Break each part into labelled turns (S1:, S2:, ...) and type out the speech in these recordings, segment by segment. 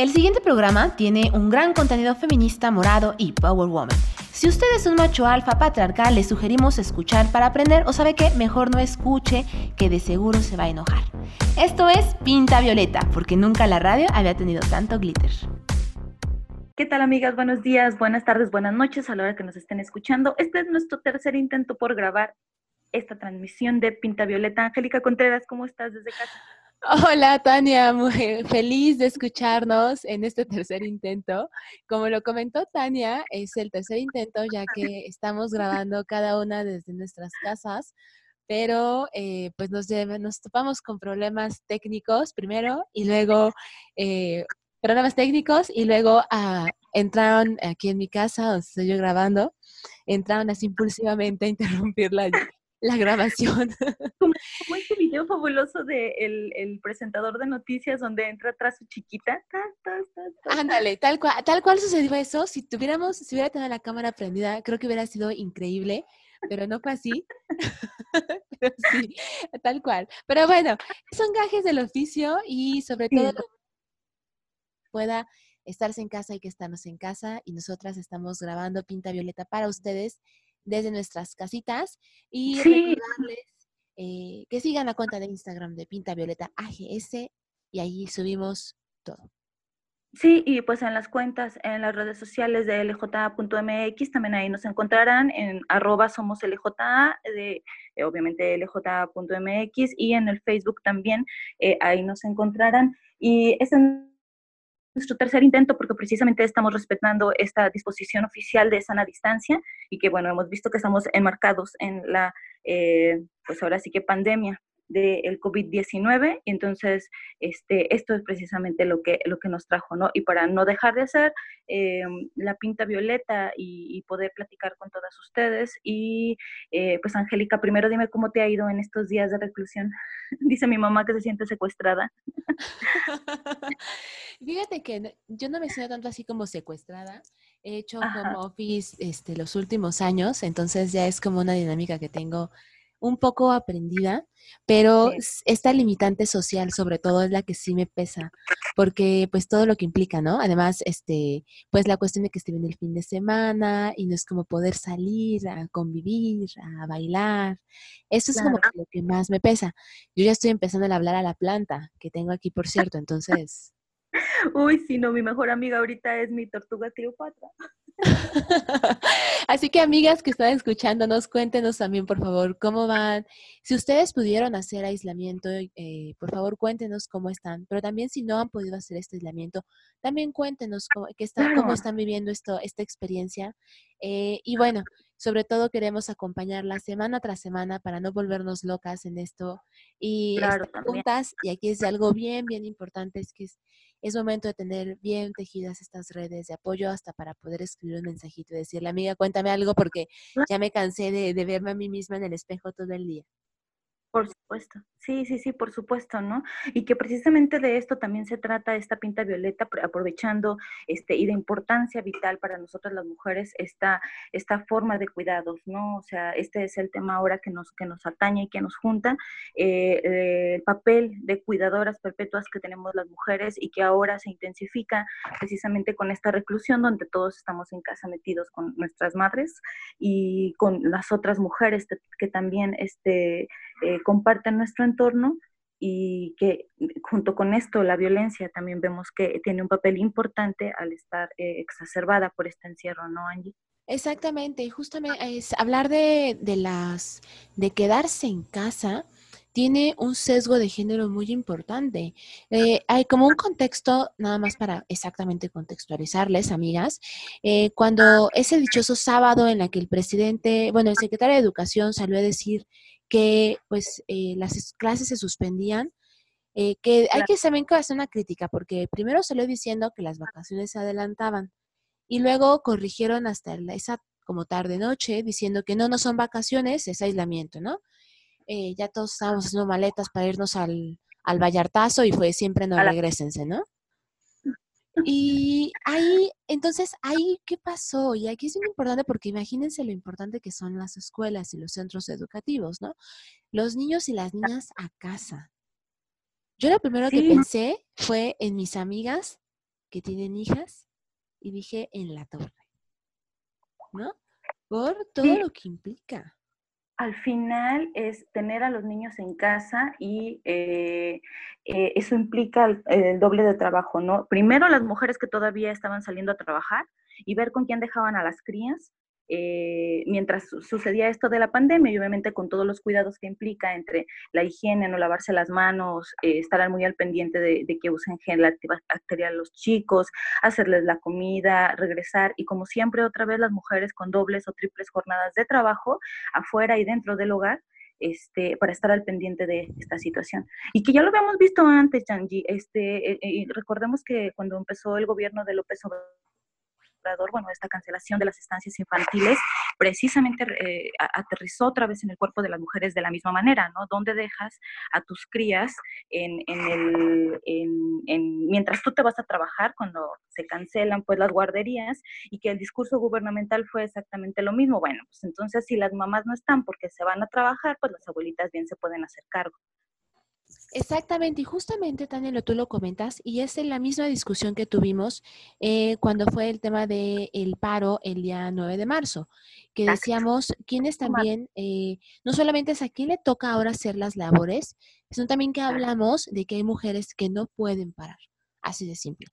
S1: El siguiente programa tiene un gran contenido feminista, morado y power woman. Si usted es un macho alfa patriarcal, le sugerimos escuchar para aprender o sabe que mejor no escuche, que de seguro se va a enojar. Esto es Pinta Violeta, porque nunca la radio había tenido tanto glitter.
S2: ¿Qué tal amigas? Buenos días, buenas tardes, buenas noches a la hora que nos estén escuchando. Este es nuestro tercer intento por grabar esta transmisión de Pinta Violeta. Angélica Contreras, ¿cómo estás desde casa?
S1: Hola Tania, muy feliz de escucharnos en este tercer intento. Como lo comentó Tania, es el tercer intento ya que estamos grabando cada una desde nuestras casas, pero eh, pues nos, nos topamos con problemas técnicos primero y luego eh, problemas técnicos y luego ah, entraron aquí en mi casa, donde estoy yo grabando, entraron así impulsivamente a interrumpir la, la grabación.
S2: Como, ese video fabuloso de el, presentador de noticias donde entra atrás su chiquita.
S1: Ándale, tal cual, tal cual sucedió eso. Si tuviéramos, si hubiera tenido la cámara prendida, creo que hubiera sido increíble, pero no fue así. sí, tal cual. Pero bueno, son gajes del oficio y sobre todo pueda estarse en casa y que estarnos en casa y nosotras estamos grabando Pinta Violeta para ustedes desde nuestras casitas y recordarles eh, que sigan la cuenta de Instagram de Pinta Violeta AGS y ahí subimos todo.
S2: Sí, y pues en las cuentas, en las redes sociales de lj.mx, también ahí nos encontrarán en arroba somos lj, de, eh, obviamente lj.mx, y en el Facebook también, eh, ahí nos encontrarán. Y es nuestro tercer intento porque precisamente estamos respetando esta disposición oficial de sana distancia y que, bueno, hemos visto que estamos enmarcados en la, eh, pues ahora sí que pandemia del COVID-19. Y entonces, este, esto es precisamente lo que, lo que nos trajo, ¿no? Y para no dejar de hacer eh, la pinta violeta y, poder platicar con todas ustedes. Y eh, pues, Angélica, primero dime cómo te ha ido en estos días de reclusión. Dice mi mamá que se siente secuestrada.
S1: Fíjate que yo no me siento tanto así como secuestrada. He hecho como office este, los últimos años, entonces ya es como una dinámica que tengo un poco aprendida, pero esta limitante social sobre todo es la que sí me pesa, porque pues todo lo que implica, ¿no? Además, este, pues la cuestión de que esté bien el fin de semana y no es como poder salir a convivir, a bailar, eso es como lo que más me pesa. Yo ya estoy empezando a hablar a la planta que tengo aquí, por cierto, entonces...
S2: Uy, sí, no, mi mejor amiga ahorita es mi tortuga Cleopatra.
S1: Así que amigas que están escuchándonos, cuéntenos también, por favor, cómo van. Si ustedes pudieron hacer aislamiento, eh, por favor, cuéntenos cómo están. Pero también si no han podido hacer este aislamiento, también cuéntenos cómo, están, cómo están viviendo esto, esta experiencia. Eh, y bueno, sobre todo queremos acompañarla semana tras semana para no volvernos locas en esto y estar juntas. Y aquí es algo bien, bien importante, es que es es momento de tener bien tejidas estas redes de apoyo hasta para poder escribir un mensajito y decirle, amiga, cuéntame algo porque ya me cansé de, de verme a mí misma en el espejo todo el día.
S2: Por supuesto, sí, sí, sí, por supuesto, ¿no? Y que precisamente de esto también se trata esta pinta violeta, aprovechando este, y de importancia vital para nosotras las mujeres esta, esta forma de cuidados, ¿no? O sea, este es el tema ahora que nos, que nos atañe y que nos junta, eh, eh, el papel de cuidadoras perpetuas que tenemos las mujeres y que ahora se intensifica precisamente con esta reclusión donde todos estamos en casa metidos con nuestras madres y con las otras mujeres que, también este, eh, comparten nuestro entorno y que junto con esto la violencia también vemos que tiene un papel importante al estar eh, exacerbada por este encierro, ¿no, Angie?
S1: Exactamente, justamente es hablar de, de las de quedarse en casa tiene un sesgo de género muy importante. Eh, hay como un contexto, nada más para exactamente contextualizarles, amigas, eh, cuando ese dichoso sábado en la que el presidente, bueno, el secretario de Educación salió a decir que pues eh, las clases se suspendían, eh, que hay que saber que hacer una crítica, porque primero salió diciendo que las vacaciones se adelantaban y luego corrigieron hasta esa como tarde noche diciendo que no, no son vacaciones, es aislamiento, ¿no? Eh, ya todos estábamos haciendo maletas para irnos al, al Vallartazo y fue siempre no regresense, ¿no? Y ahí, entonces, ahí, ¿qué pasó? Y aquí es muy importante porque imagínense lo importante que son las escuelas y los centros educativos, ¿no? Los niños y las niñas a casa. Yo lo primero que pensé fue en mis amigas que tienen hijas y dije en la torre, ¿no? Por todo lo que implica
S2: al final es tener a los niños en casa y eh, eh, eso implica el, doble de trabajo, ¿no? Primero las mujeres que todavía estaban saliendo a trabajar y ver con quién dejaban a las crías eh, mientras sucedía esto de la pandemia y obviamente con todos los cuidados que implica entre la higiene, no lavarse las manos, eh, estar muy al pendiente de, que usen gel antibacterial los chicos, hacerles la comida, regresar y como siempre otra vez las mujeres con dobles o triples jornadas de trabajo afuera y dentro del hogar. Este, para estar al pendiente de esta situación. Y que ya lo habíamos visto antes, Changi. Este, eh, recordemos que cuando empezó el gobierno de López Obrador, bueno, esta cancelación de las estancias infantiles, precisamente eh, aterrizó otra vez en el cuerpo de las mujeres de la misma manera, ¿no? ¿Dónde dejas a tus crías en, el, en, mientras tú te vas a trabajar, cuando se cancelan pues las guarderías, y que el discurso gubernamental fue exactamente lo mismo? Bueno, pues entonces si las mamás no están porque se van a trabajar, pues las abuelitas bien se pueden hacer cargo.
S1: Exactamente, y justamente, Tania, tú lo comentas, y es en la misma discusión que tuvimos eh, cuando fue el tema del el paro el día 9 de marzo, que decíamos quiénes también, eh, no solamente es a quién le toca ahora hacer las labores, sino también que hablamos de que hay mujeres que no pueden parar, así de simple.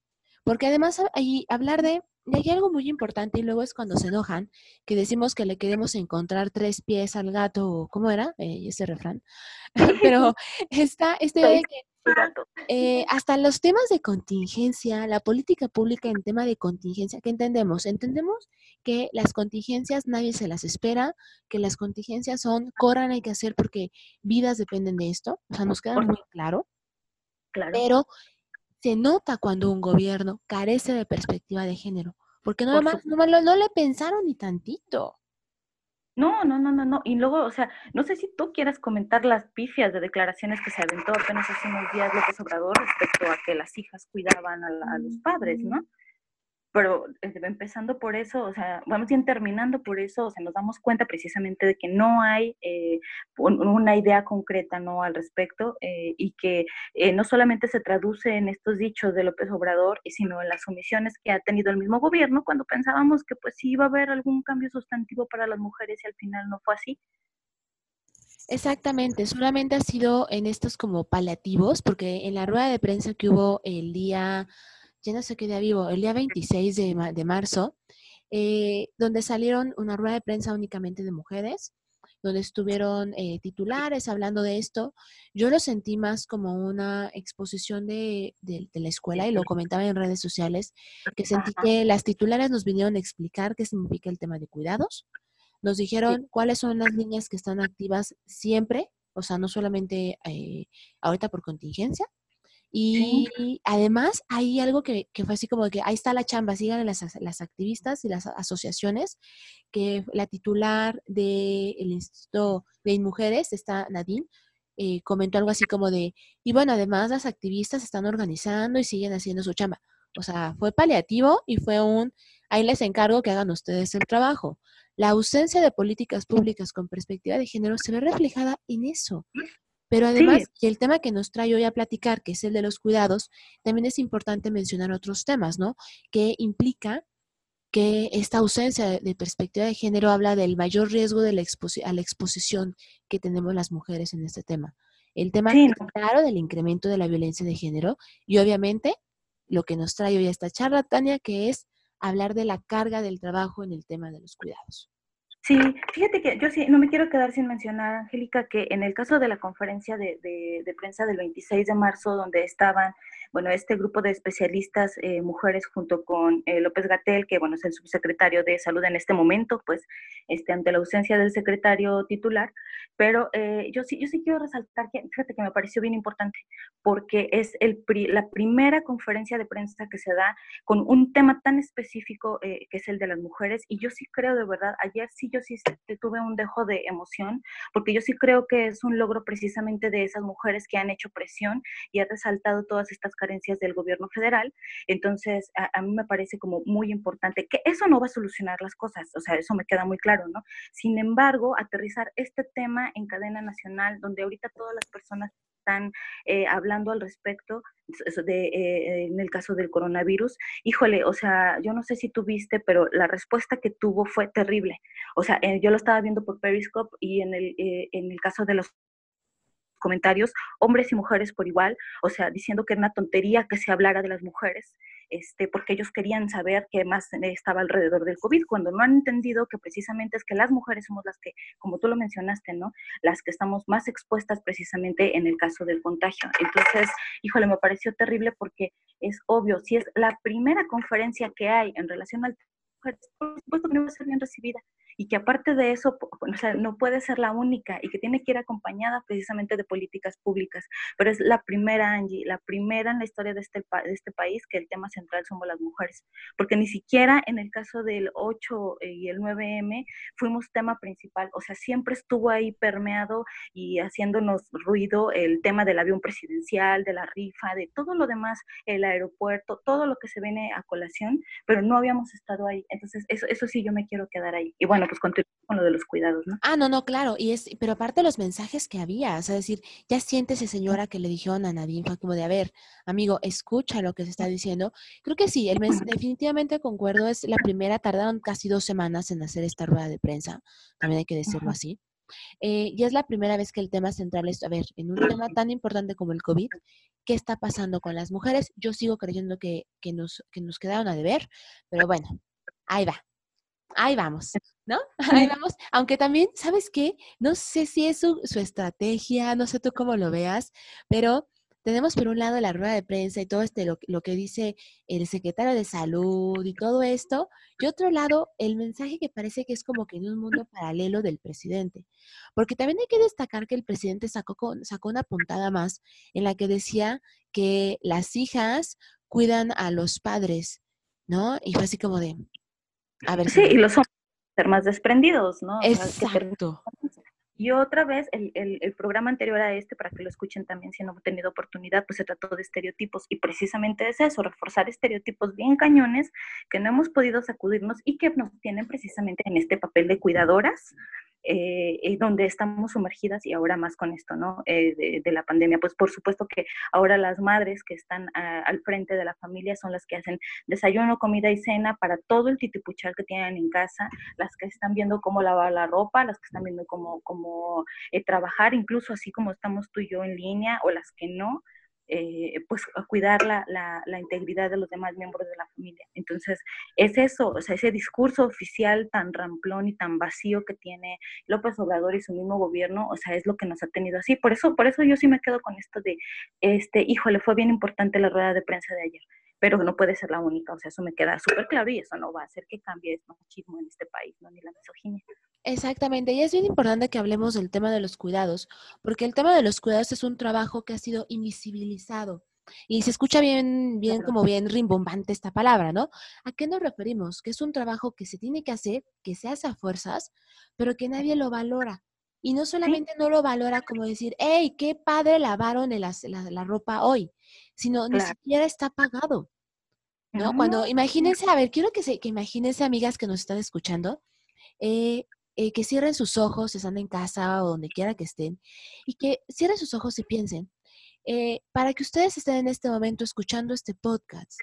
S1: Porque además hay hablar de y hay algo muy importante y luego es cuando se enojan, que decimos que le queremos encontrar tres pies al gato, ¿cómo era eh, ese refrán? Pero está este de que eh, hasta los temas de contingencia, la política pública en tema de contingencia, ¿qué entendemos? Entendemos que las contingencias nadie se las espera, que las contingencias son, corran, hay que hacer porque vidas dependen de esto, o sea, nos queda muy claro. Claro. Pero se nota cuando un gobierno carece de perspectiva de género, porque no, más, no, no le pensaron ni tantito.
S2: No, no, no, no, no. Y luego, o sea, no sé si tú quieras comentar las pifias de declaraciones que se aventó apenas hace unos días López Obrador respecto a que las hijas cuidaban a los padres, ¿no? Pero eh, empezando por eso, o sea, vamos bien terminando por eso, o sea, nos damos cuenta precisamente de que no hay eh, una idea concreta, ¿no?, al respecto, eh, y que no solamente se traduce en estos dichos de López Obrador, sino en las omisiones que ha tenido el mismo gobierno cuando pensábamos que pues sí iba a haber algún cambio sustantivo para las mujeres y al final no fue así.
S1: Exactamente, solamente ha sido en estos como paliativos, porque en la rueda de prensa que hubo el día ya no sé qué día vivo, el día 26 de, de marzo, eh, donde salieron una rueda de prensa únicamente de mujeres, donde estuvieron eh, titulares hablando de esto. Yo lo sentí más como una exposición de, de, la escuela y lo comentaba en redes sociales, que sentí que las titulares nos vinieron a explicar qué significa el tema de cuidados. Nos dijeron cuáles son las líneas que están activas siempre, o sea, no solamente eh, ahorita por contingencia, y además hay algo que, fue así como que ahí está la chamba, sigan las, las activistas y las asociaciones, que la titular del Instituto de Mujeres, está Nadine, eh, comentó algo así como de, y bueno, además las activistas están organizando y siguen haciendo su chamba. O sea, fue paliativo y fue un, ahí les encargo que hagan ustedes el trabajo. La ausencia de políticas públicas con perspectiva de género se ve reflejada en eso. Pero además, el tema que nos trae hoy a platicar, que es el de los cuidados, también es importante mencionar otros temas, ¿no? Que implica que esta ausencia de perspectiva de género habla del mayor riesgo de la a la exposición que tenemos las mujeres en este tema. El tema claro del incremento de la violencia de género y obviamente lo que nos trae hoy a esta charla, Tania, que es hablar de la carga del trabajo en el tema de los cuidados.
S2: Sí, fíjate que yo sí, no me quiero quedar sin mencionar, Angélica, que en el caso de la conferencia de, de, prensa del 26 de marzo, donde estaban, bueno, este grupo de especialistas eh, mujeres junto con eh, López Gatel, que, bueno, es el subsecretario de Salud en este momento, pues, este, ante la ausencia del secretario titular, pero eh, yo, sí, yo sí quiero resaltar que, fíjate que me pareció bien importante, porque es el la primera conferencia de prensa que se da con un tema tan específico que es el de las mujeres, y yo sí creo de verdad, ayer sí yo sí tuve un dejo de emoción, porque yo sí creo que es un logro precisamente de esas mujeres que han hecho presión y ha resaltado todas estas carencias del gobierno federal. Entonces, a, mí me parece como muy importante que eso no va a solucionar las cosas, o sea, eso me queda muy claro, ¿no? Sin embargo, aterrizar este tema en cadena nacional, donde ahorita todas las personas están eh, hablando al respecto de, eh, en el caso del coronavirus, híjole, o sea, yo no sé si tú viste, pero la respuesta que tuvo fue terrible. O sea, eh, yo lo estaba viendo por Periscope y en el, en el caso de los comentarios, hombres y mujeres por igual, o sea, diciendo que era una tontería que se hablara de las mujeres, este, porque ellos querían saber qué más estaba alrededor del COVID, cuando no han entendido que precisamente es que las mujeres somos las que, como tú lo mencionaste, ¿no? Las que estamos más expuestas precisamente en el caso del contagio. Entonces, híjole, me pareció terrible porque es obvio, si es la primera conferencia que hay en relación al mujeres, por supuesto que no va a ser bien recibida y que aparte de eso, o sea, no puede ser la única y que tiene que ir acompañada precisamente de políticas públicas. Pero es la primera, Angie, la primera en la historia de este, de este país que el tema central somos las mujeres, porque ni siquiera en el caso del 8 eh, y el 9M fuimos tema principal, o sea, siempre estuvo ahí permeado y haciéndonos ruido el tema del avión presidencial, de la rifa, de todo lo demás, el aeropuerto, todo lo que se viene a colación, pero no habíamos estado ahí. Entonces, eso, eso sí, yo me quiero quedar ahí. Y bueno, pues continúo con lo de los cuidados, ¿no?
S1: Ah, no, no, claro, y es, pero aparte de los mensajes que había, o sea, decir, ya siéntese señora que le dijeron a Nadine, fue como de, a ver, amigo, escucha lo que se está diciendo. Creo que sí, el mes, definitivamente concuerdo, es la primera, tardaron casi dos semanas en hacer esta rueda de prensa, también hay que decirlo así. Eh, y es la primera vez que el tema central es, a ver, en un tema tan importante como el COVID, ¿qué está pasando con las mujeres? Yo sigo creyendo que, que, nos, que nos quedaron a deber, pero bueno, ahí va, ahí vamos. ¿no? Ahí vamos. Aunque también, ¿sabes qué? No sé si es su, estrategia, no sé tú cómo lo veas, pero tenemos por un lado la rueda de prensa y todo este lo, lo, que dice el secretario de salud y todo esto, y otro lado el mensaje que parece que es como que en un mundo paralelo del presidente, porque también hay que destacar que el presidente sacó, sacó una puntada más en la que decía que las hijas cuidan a los padres, ¿no? Y fue así como de,
S2: a ver. Sí, y los ser más desprendidos, ¿no?
S1: Exacto.
S2: Y otra vez, el, el, programa anterior a este, para que lo escuchen también si no han tenido oportunidad, pues se trató de estereotipos y precisamente es eso, reforzar estereotipos bien cañones que no hemos podido sacudirnos y que nos tienen precisamente en este papel de cuidadoras, eh, donde estamos sumergidas y ahora más con esto, ¿no? Eh, de, la pandemia. Pues por supuesto que ahora las madres que están al frente de la familia son las que hacen desayuno, comida y cena para todo el titipuchal que tienen en casa, las que están viendo cómo lavar la ropa, las que están viendo cómo, cómo eh, trabajar, incluso así como estamos tú y yo en línea, o las que no. Eh, pues cuidar la, la, integridad de los demás miembros de la familia. Entonces, es eso, o sea, ese discurso oficial tan ramplón y tan vacío que tiene López Obrador y su mismo gobierno, o sea, es lo que nos ha tenido así. Por eso, por eso yo sí me quedo con esto de, este, híjole, fue bien importante la rueda de prensa de ayer pero no puede ser la única, o sea, eso me queda súper claro y eso no va a hacer que cambie el machismo en este país, ¿no? ni la misoginia.
S1: Exactamente, y es bien importante que hablemos del tema de los cuidados, porque el tema de los cuidados es un trabajo que ha sido invisibilizado. Y se escucha bien, bien, como bien rimbombante esta palabra, ¿no? ¿A qué nos referimos? Que es un trabajo que se tiene que hacer, que se hace a fuerzas, pero que nadie lo valora. Y no solamente no lo valora como decir, hey, qué padre lavaron la, la, ropa hoy, sino ni siquiera está pagado. ¿no? Cuando, imagínense, a ver, quiero que, se, que imagínense, amigas que nos están escuchando, eh, eh, que cierren sus ojos, están en casa o donde quiera que estén, y que cierren sus ojos y piensen, eh, para que ustedes estén en este momento escuchando este podcast,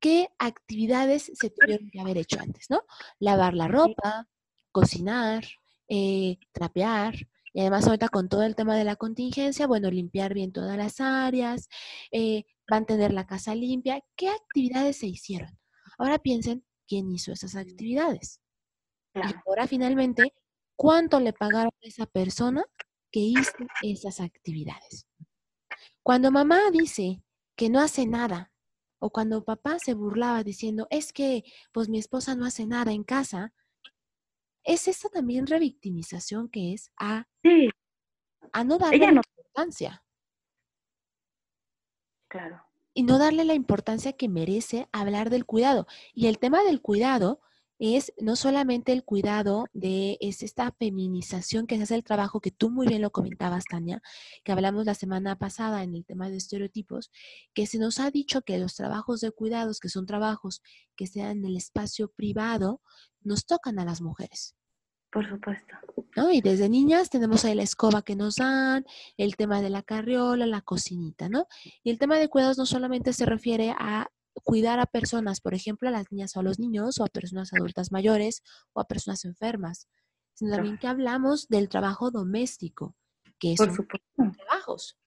S1: ¿qué actividades se tuvieron que haber hecho antes, no? Lavar la ropa, cocinar, eh, trapear, y además ahorita con todo el tema de la contingencia, bueno, limpiar bien todas las áreas, mantener la casa limpia, ¿qué actividades se hicieron? Ahora piensen quién hizo esas actividades. Y ahora finalmente, ¿cuánto le pagaron a esa persona que hizo esas actividades? Cuando mamá dice que no hace nada, o cuando papá se burlaba diciendo, es que pues mi esposa no hace nada en casa, es esta también revictimización que es a, a no darle importancia.
S2: Claro.
S1: Y no darle la importancia que merece hablar del cuidado. Y el tema del cuidado es no solamente el cuidado de es esta feminización que se hace el trabajo que tú muy bien lo comentabas, Tania, que hablamos la semana pasada en el tema de estereotipos, que se nos ha dicho que los trabajos de cuidados, que son trabajos que sean en el espacio privado, nos tocan a las mujeres.
S2: Por supuesto.
S1: ¿No? Y desde niñas tenemos ahí la escoba que nos dan, el tema de la carriola, la cocinita, ¿no? Y el tema de cuidados no solamente se refiere a cuidar a personas, por ejemplo, a las niñas o a los niños, o a personas adultas mayores, o a personas enfermas, sino también que hablamos del trabajo doméstico, que son trabajos.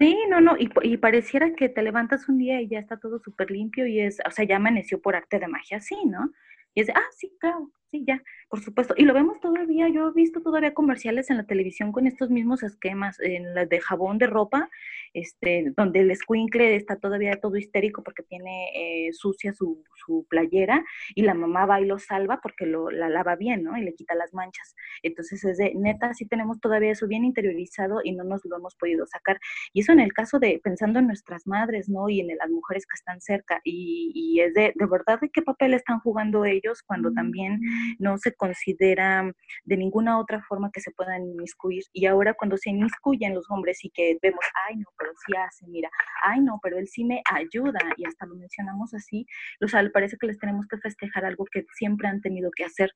S2: Sí, no, no, y, y, pareciera que te levantas un día y ya está todo súper limpio y es, o sea, ya amaneció por arte de magia, sí, ¿no? Y es ah, sí, claro, sí, ya, por supuesto. Y lo vemos todavía, yo he visto todavía comerciales en la televisión con estos mismos esquemas, en las de jabón de ropa, este, donde el escuincle está todavía todo histérico porque tiene eh, sucia su, su, playera y la mamá va y lo salva porque lo, la lava bien, ¿no? Y le quita las manchas. Entonces es de, neta, sí tenemos todavía eso bien interiorizado y no nos lo hemos podido sacar. Y eso en el caso de, pensando en nuestras madres, ¿no? Y en las mujeres que están cerca. Y, y es de, de verdad, ¿de qué papel están jugando ellos cuando también no se considera de ninguna otra forma que se puedan inmiscuir? Y ahora cuando se inmiscuyen los hombres y que vemos, ay, no, pero sí hace, mira, ay no, pero él sí me ayuda y hasta lo mencionamos así, o sea, parece que les tenemos que festejar algo que siempre han tenido que hacer.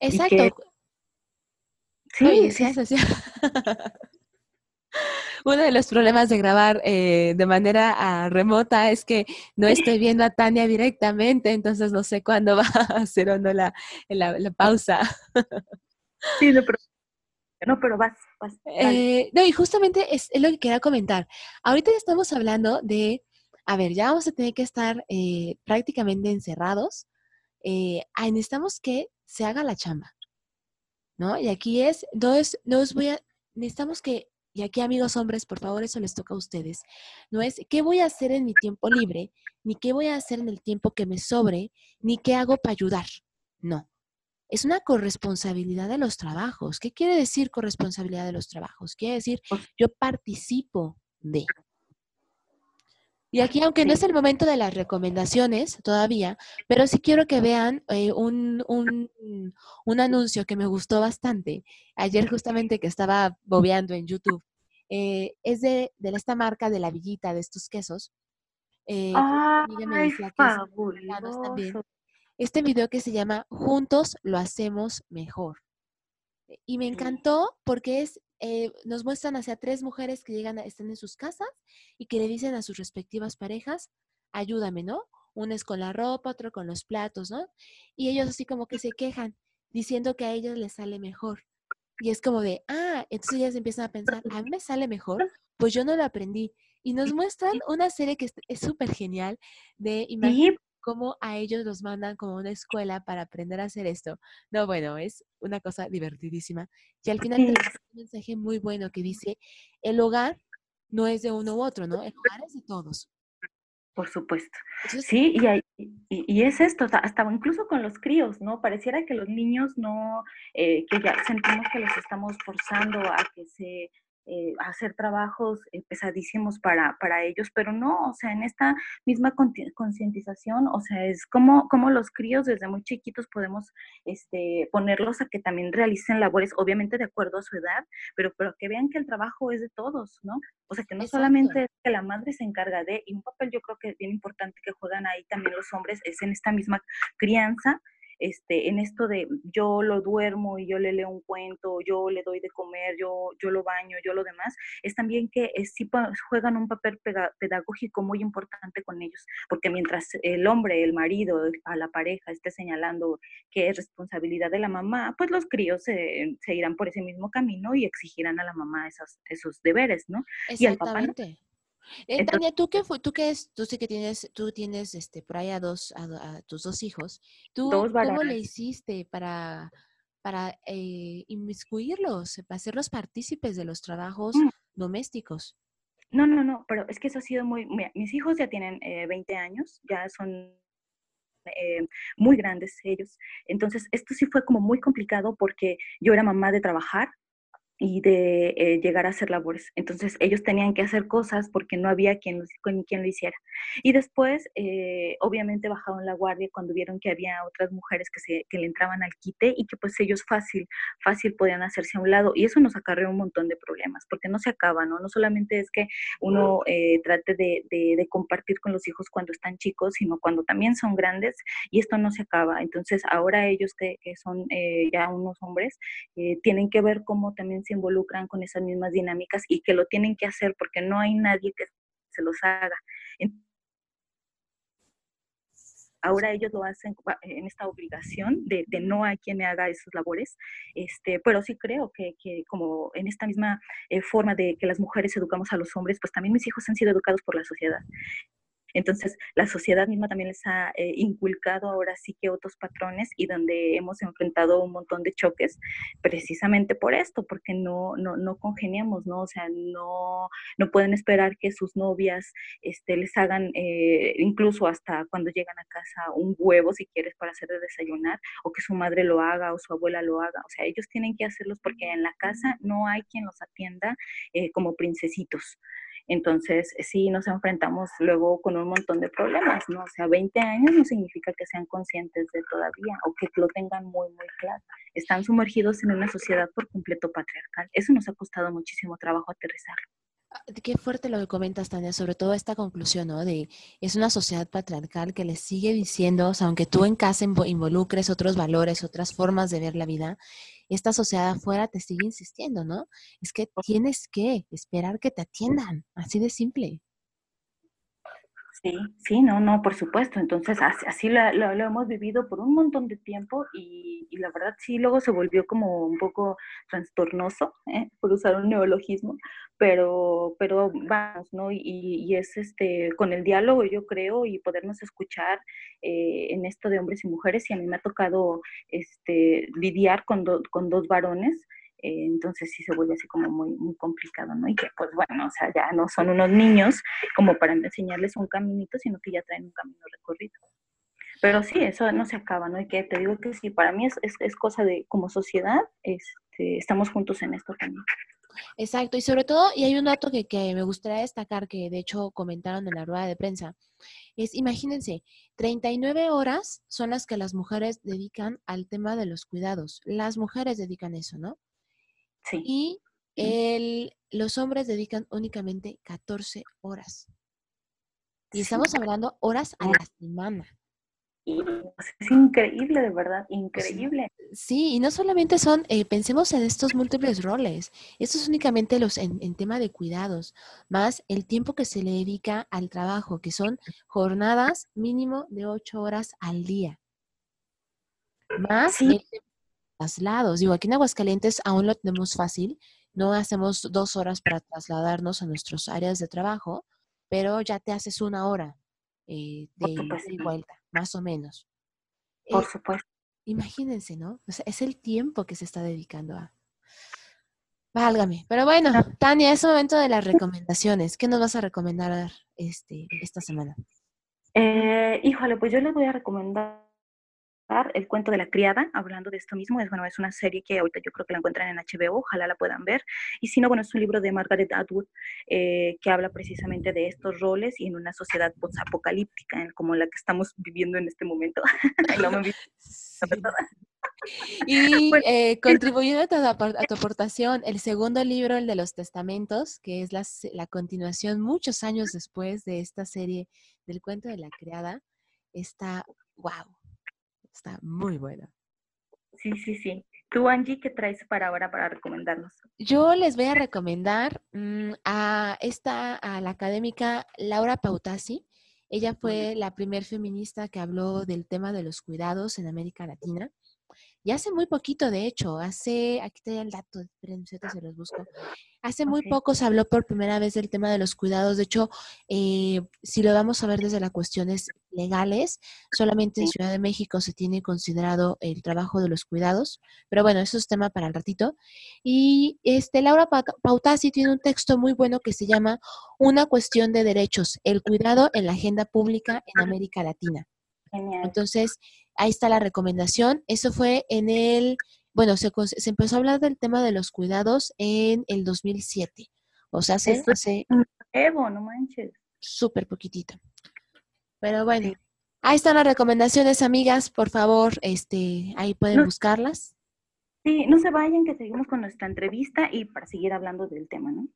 S1: Exacto. sí, sí, sí. Uno de los problemas de grabar eh, de manera ah, remota es que no estoy viendo a Tania directamente, entonces no sé cuándo va a hacer o no la, la pausa.
S2: Sí, pero no, pero vas, vas.
S1: Eh, no, y justamente es, lo que quería comentar. Ahorita ya estamos hablando de, a ver, ya vamos a tener que estar eh, prácticamente encerrados. Eh, necesitamos que se haga la chamba, ¿no? Y aquí es, no es, no os voy a, necesitamos que, y aquí amigos hombres, por favor, eso les toca a ustedes, no es qué voy a hacer en mi tiempo libre, ni qué voy a hacer en el tiempo que me sobre, ni qué hago para ayudar. No, es una corresponsabilidad de los trabajos. ¿Qué quiere decir corresponsabilidad de los trabajos? Quiere decir, yo participo de. Y aquí, aunque no es el momento de las recomendaciones todavía, pero sí quiero que vean eh, un, un, anuncio que me gustó bastante. Ayer justamente que estaba bobeando en YouTube. Eh, es de, de, esta marca de la villita de estos quesos.
S2: Eh, ah, me decía que también
S1: este video que se llama Juntos lo hacemos mejor. Y me encantó porque es, eh, nos muestran hacia tres mujeres que llegan, a, están en sus casas y que le dicen a sus respectivas parejas, ayúdame, ¿no? Una es con la ropa, otro con los platos, ¿no? Y ellos así como que se quejan, diciendo que a ellos les sale mejor. Y es como de, ah, entonces ellas empiezan a pensar, a mí me sale mejor, pues yo no lo aprendí. Y nos muestran una serie que es súper genial de imagen cómo a ellos los mandan como una escuela para aprender a hacer esto. No, bueno, es una cosa divertidísima. Y al final tenemos un mensaje muy bueno que dice, el hogar no es de uno u otro, ¿no? El hogar es de todos.
S2: Por supuesto. sí, y, y, es esto, hasta incluso con los críos, ¿no? Pareciera que los niños no, eh, que ya sentimos que los estamos forzando a que se eh, hacer trabajos eh, pesadísimos para, para ellos, pero no, o sea, en esta misma concientización, o sea, es como, como los críos desde muy chiquitos podemos este, ponerlos a que también realicen labores, obviamente de acuerdo a su edad, pero, pero que vean que el trabajo es de todos, ¿no? O sea, que no solamente es que la madre se encarga de, y un papel yo creo que es bien importante que juegan ahí también los hombres, es en esta misma crianza, este, en esto de yo lo duermo y yo le leo un cuento, yo le doy de comer, yo, yo lo baño, yo lo demás, es también que eh, sí juegan un papel pedagógico muy importante con ellos, porque mientras el hombre, el marido, a la pareja esté señalando que es responsabilidad de la mamá, pues los críos se, irán por ese mismo camino y exigirán a la mamá esos, esos deberes, ¿no?
S1: Exactamente. Eh, Tania, tú que tú que es, tú sí que tienes, tú tienes este por ahí a dos, a, tus dos hijos. ¿Tú cómo le hiciste para, para eh, inmiscuirlos, para hacerlos partícipes de los trabajos mm. domésticos?
S2: No, no, no, pero es que eso ha sido muy, mis hijos ya tienen 20 eh, años, ya son eh, muy grandes ellos. Entonces, esto sí fue como muy complicado porque yo era mamá de trabajar, y de eh, llegar a hacer labores. Entonces ellos tenían que hacer cosas porque no había quien, quien lo hiciera. Y después, eh, obviamente, bajaron la guardia cuando vieron que había otras mujeres que, se, que le entraban al quite y que pues ellos fácil, fácil podían hacerse a un lado. Y eso nos acarreó un montón de problemas porque no se acaba, ¿no? No solamente es que uno eh, trate de, de, compartir con los hijos cuando están chicos, sino cuando también son grandes y esto no se acaba. Entonces ahora ellos que, que son ya unos hombres tienen que ver cómo también se involucran con esas mismas dinámicas y que lo tienen que hacer porque no hay nadie que se los haga. Ahora ellos lo hacen en esta obligación de, no hay quien me haga esas labores, este, pero sí creo que, como en esta misma eh, forma de que las mujeres educamos a los hombres, pues también mis hijos han sido educados por la sociedad. Entonces, la sociedad misma también les ha eh, inculcado ahora sí que otros patrones y donde hemos enfrentado un montón de choques precisamente por esto, porque no, no, no congeniamos, ¿no? O sea, no, no pueden esperar que sus novias este, les hagan, eh, incluso hasta cuando llegan a casa, un huevo si quieres para hacer de desayunar, o que su madre lo haga o su abuela lo haga. O sea, ellos tienen que hacerlos porque en la casa no hay quien los atienda eh, como princesitos. Entonces, sí nos enfrentamos luego con un montón de problemas, ¿no? O sea, 20 años no significa que sean conscientes de todavía o que lo tengan muy, muy claro. Están sumergidos en una sociedad por completo patriarcal. Eso nos ha costado muchísimo trabajo aterrizarlo.
S1: Ah, qué fuerte lo que comentas, Tania, sobre todo esta conclusión, ¿no? De es una sociedad patriarcal que les sigue diciendo, o sea, aunque tú en casa involucres otros valores, otras formas de ver la vida, esta sociedad afuera te sigue insistiendo, ¿no? Es que tienes que esperar que te atiendan, así de simple.
S2: Sí, sí, no, no, por supuesto. Entonces, así, lo, hemos vivido por un montón de tiempo y, la verdad sí, luego se volvió como un poco trastornoso, ¿eh? por usar un neologismo, pero, pero vamos, ¿no? Y, es este, con el diálogo, yo creo, y podernos escuchar eh, en esto de hombres y mujeres, y a mí me ha tocado este, lidiar con, con dos varones, eh, entonces sí se vuelve así como muy, muy complicado, ¿no? Y que pues bueno, o sea, ya no son unos niños como para enseñarles un caminito, sino que ya traen un camino recorrido. Pero sí, eso no se acaba, ¿no? Y que te digo que sí, para mí es, es, cosa de, como sociedad, este, estamos juntos en esto también.
S1: Exacto, y sobre todo, y hay un dato que, que, me gustaría destacar, que de hecho comentaron en la rueda de prensa, es, imagínense, 39 horas son las que las mujeres dedican al tema de los cuidados. Las mujeres dedican eso, ¿no? Y el, los hombres dedican únicamente 14 horas. Y estamos hablando horas a la semana.
S2: es increíble, de verdad, increíble.
S1: Sí, y no solamente son, eh, pensemos en estos múltiples roles. Esto es únicamente los en, tema de cuidados, más el tiempo que se le dedica al trabajo, que son jornadas mínimo de 8 horas al día. Más sí traslados. Digo, aquí en Aguascalientes aún lo tenemos fácil. No hacemos dos horas para trasladarnos a nuestras áreas de trabajo, pero ya te haces una hora eh, de, vuelta, más o menos.
S2: Por eh, supuesto.
S1: Imagínense, ¿no? es el tiempo que se está dedicando a. Válgame. Pero bueno, Tania, es momento de las recomendaciones. ¿Qué nos vas a recomendar este, esta semana?
S2: Eh, híjole, pues yo les voy a recomendar el cuento de la criada, hablando de esto mismo, es, bueno, es una serie que ahorita yo creo que la encuentran en HBO, ojalá la puedan ver. Y si no, bueno, es un libro de Margaret Atwood eh, que habla precisamente de estos roles y en una sociedad post-apocalíptica como la que estamos viviendo en este momento.
S1: Y eh, contribuyendo a tu, a tu, aportación, el segundo libro, el de los testamentos, que es la, la continuación muchos años después de esta serie del cuento de la criada, está, wow, Está muy buena.
S2: Sí, sí, sí. Tú, Angie, ¿qué traes para ahora para recomendarnos?
S1: Yo les voy a recomendar mm, a esta, a la académica Laura Pautasi. Ella fue la primer feminista que habló del tema de los cuidados en América Latina. Y hace muy poquito, de hecho, hace, aquí te el dato, esperen, se los busco. Hace muy poco se habló por primera vez del tema de los cuidados. De hecho, eh, si lo vamos a ver desde las cuestiones legales, solamente en Ciudad de México se tiene considerado el trabajo de los cuidados. Pero bueno, eso es tema para el ratito. Y este, Laura Pautasi tiene un texto muy bueno que se llama Una cuestión de derechos, el cuidado en la agenda pública en América Latina. Entonces, ahí está la recomendación. Eso fue en el bueno, se, se, empezó a hablar del tema de los cuidados en el 2007. O sea, hace... hace
S2: Evo, no manches.
S1: Súper poquitito. Pero bueno, ahí están las recomendaciones, amigas. Por favor, este, ahí pueden buscarlas.
S2: Sí, no se vayan, que seguimos con nuestra entrevista y para seguir hablando del tema, ¿no?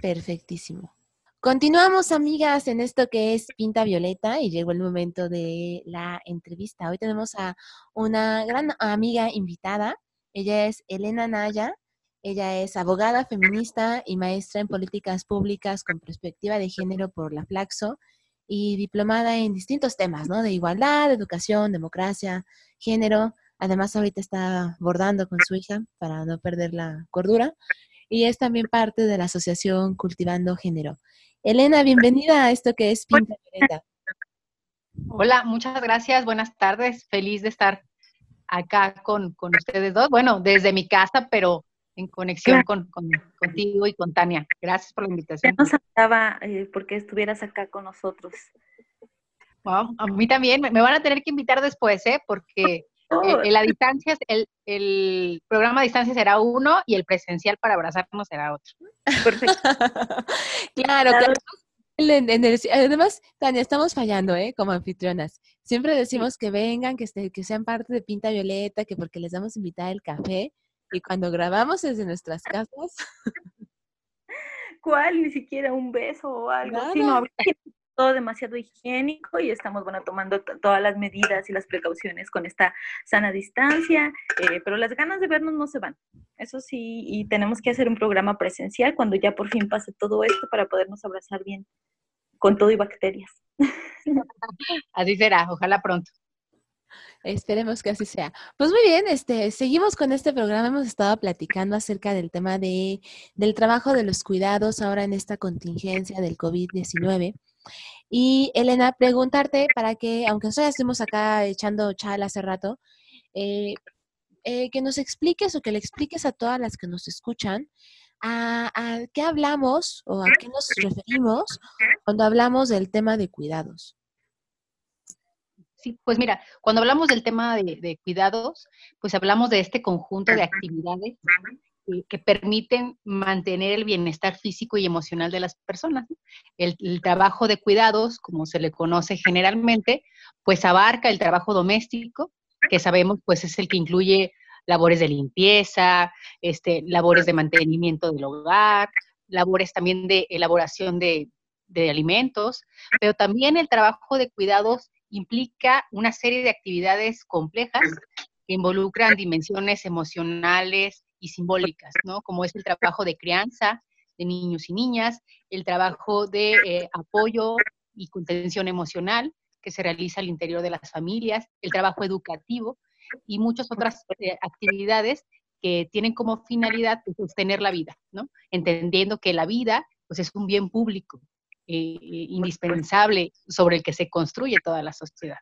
S1: Perfectísimo. Continuamos, amigas, en esto que es Pinta Violeta y llegó el momento de la entrevista. Hoy tenemos a una gran amiga invitada. Ella es Elena Naya. Ella es abogada feminista y maestra en políticas públicas con perspectiva de género por la Flaxo y diplomada en distintos temas, ¿no? De igualdad, educación, democracia, género. Además, ahorita está bordando con su hija para no perder la cordura. Y es también parte de la asociación Cultivando Género. Elena, bienvenida a esto que es Pinta Violeta.
S3: Hola, muchas gracias. Buenas tardes. Feliz de estar acá con, ustedes dos. Bueno, desde mi casa, pero en conexión con, contigo y con Tania. Gracias por la invitación.
S2: Ya nos faltaba eh, porque estuvieras acá con nosotros.
S3: Wow, a mí también. Me, van a tener que invitar después, ¿eh? Porque eh, la distancia, el, el programa a distancia será uno y el presencial para abrazarnos será otro.
S1: Perfecto. claro, claro. además, Tania, estamos fallando, ¿eh? Como anfitrionas. Siempre decimos que vengan, que, este, que sean parte de Pinta Violeta, que porque les damos invitar el café. Y cuando grabamos desde nuestras casas.
S2: ¿Cuál? Ni siquiera un beso o algo. Nada todo demasiado higiénico y estamos, bueno, tomando todas las medidas y las precauciones con esta sana distancia, eh, pero las ganas de vernos no se van. Eso sí, y tenemos que hacer un programa presencial cuando ya por fin pase todo esto para podernos abrazar bien con todo y bacterias.
S3: Así será, ojalá pronto.
S1: Esperemos que así sea. Pues muy bien, este, seguimos con este programa. Hemos estado platicando acerca del tema de, del trabajo de los cuidados ahora en esta contingencia del COVID-19. Y Elena, preguntarte para que, aunque nosotros estemos acá echando chal hace rato, eh, eh, que nos expliques o que le expliques a todas las que nos escuchan a, qué hablamos o a qué nos referimos cuando hablamos del tema de cuidados.
S3: Sí, pues mira, cuando hablamos del tema de, de cuidados, pues hablamos de este conjunto de actividades que permiten mantener el bienestar físico y emocional de las personas. El, trabajo de cuidados, como se le conoce generalmente, pues abarca el trabajo doméstico, que sabemos pues es el que incluye labores de limpieza, este, labores de mantenimiento del hogar, labores también de elaboración de alimentos, pero también el trabajo de cuidados implica una serie de actividades complejas que involucran dimensiones emocionales, y simbólicas, ¿no? Como es el trabajo de crianza de niños y niñas, el trabajo de eh, apoyo y contención emocional que se realiza al interior de las familias, el trabajo educativo y muchas otras eh, actividades que tienen como finalidad pues, sostener la vida, ¿no? Entendiendo que la vida pues, es un bien público eh, indispensable sobre el que se construye toda la sociedad.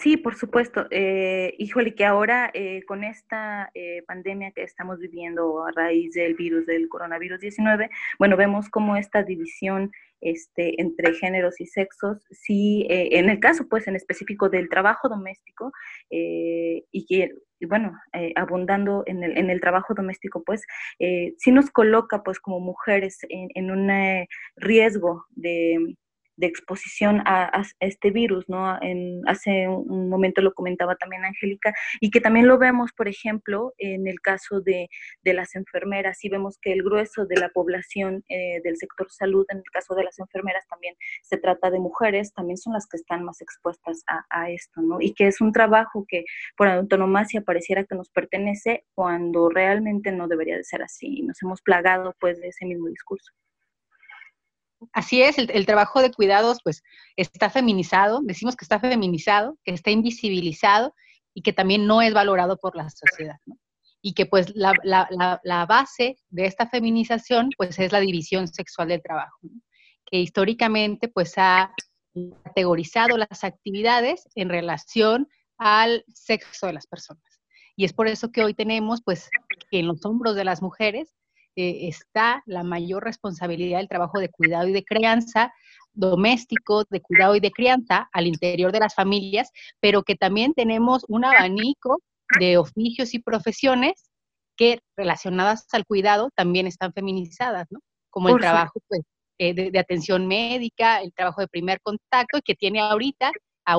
S2: Sí, por supuesto. Eh, híjole, que ahora eh, con esta eh, pandemia que estamos viviendo a raíz del virus del coronavirus 19, bueno, vemos cómo esta división este, entre géneros y sexos, sí, eh, en el caso, pues, en específico del trabajo doméstico, y que, y bueno, abundando en el, en el, trabajo doméstico, pues, sí nos coloca, pues, como mujeres en, en un riesgo de de exposición a, este virus, ¿no? En, hace un momento lo comentaba también Angélica, y que también lo vemos, por ejemplo, en el caso de, las enfermeras, y vemos que el grueso de la población eh, del sector salud, en el caso de las enfermeras también se trata de mujeres, también son las que están más expuestas a, esto, ¿no? Y que es un trabajo que por autonomacia pareciera que nos pertenece cuando realmente no debería de ser así, nos hemos plagado pues de ese mismo discurso.
S3: Así es, el, trabajo de cuidados pues está feminizado, decimos que está feminizado, que está invisibilizado y que también no es valorado por la sociedad. Y que pues la, base de esta feminización pues es la división sexual del trabajo, que históricamente pues ha categorizado las actividades en relación al sexo de las personas. Y es por eso que hoy tenemos pues en los hombros de las mujeres eh, está la mayor responsabilidad del trabajo de cuidado y de crianza doméstico, de cuidado y de crianza al interior de las familias, pero que también tenemos un abanico de oficios y profesiones que relacionadas al cuidado también están feminizadas, ¿no? Como el trabajo pues, eh, de, atención médica, el trabajo de primer contacto, que tiene ahorita a,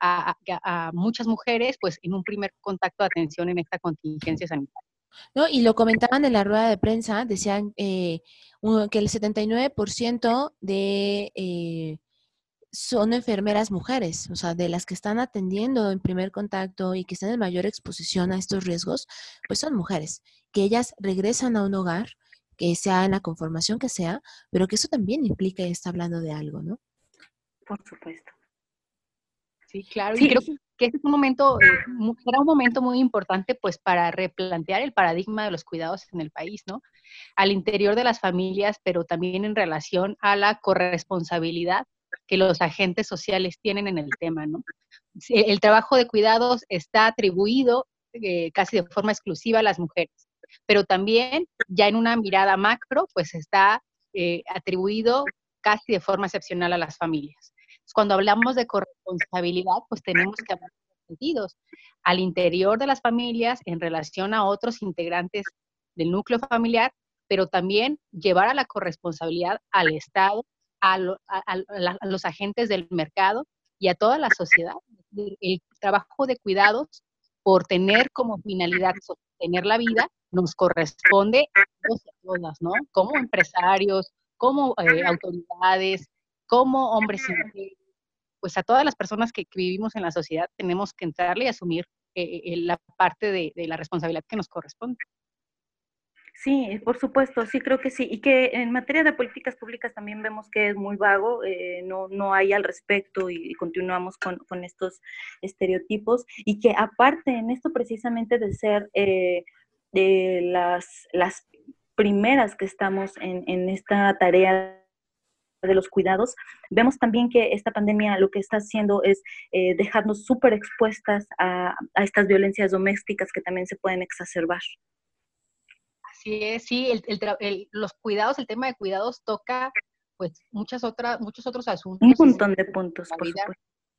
S3: a, muchas mujeres pues en un primer contacto de atención en esta contingencia sanitaria.
S1: ¿No? Y lo comentaban en la rueda de prensa, decían eh, que el 79% de eh, son enfermeras mujeres, o sea, de las que están atendiendo en primer contacto y que están en mayor exposición a estos riesgos, pues son mujeres, que ellas regresan a un hogar, que sea en la conformación que sea, pero que eso también implica y está hablando de algo, ¿no?
S2: Por supuesto.
S3: Sí, claro. Y creo que este es un momento, eh, será un momento muy importante pues para replantear el paradigma de los cuidados en el país, ¿no? Al interior de las familias, pero también en relación a la corresponsabilidad que los agentes sociales tienen en el tema, ¿no? El trabajo de cuidados está atribuido eh, casi de forma exclusiva a las mujeres, pero también ya en una mirada macro, pues está eh, atribuido casi de forma excepcional a las familias. Cuando hablamos de corresponsabilidad, pues tenemos que hablar de sentidos. Al interior de las familias, en relación a otros integrantes del núcleo familiar, pero también llevar a la corresponsabilidad al Estado, a, los agentes del mercado y a toda la sociedad. El trabajo de cuidados, por tener como finalidad sostener la vida, nos corresponde a todas, ¿no? Como empresarios, como eh, autoridades, como hombres y pues a todas las personas que, vivimos en la sociedad tenemos que entrarle y asumir eh, eh, la parte de, la responsabilidad que nos corresponde.
S2: Sí, por supuesto, sí creo que sí. Y que en materia de políticas públicas también vemos que es muy vago, eh, no, no hay al respecto y, continuamos con, con, estos estereotipos. Y que aparte en esto precisamente de ser de las, las primeras que estamos en, en esta tarea de los cuidados, vemos también que esta pandemia lo que está haciendo es eh, dejarnos súper expuestas a, estas violencias domésticas que también se pueden exacerbar.
S3: Así es, sí, el, los cuidados, el tema de cuidados toca pues muchas otras, muchos otros asuntos.
S2: Un montón de puntos, por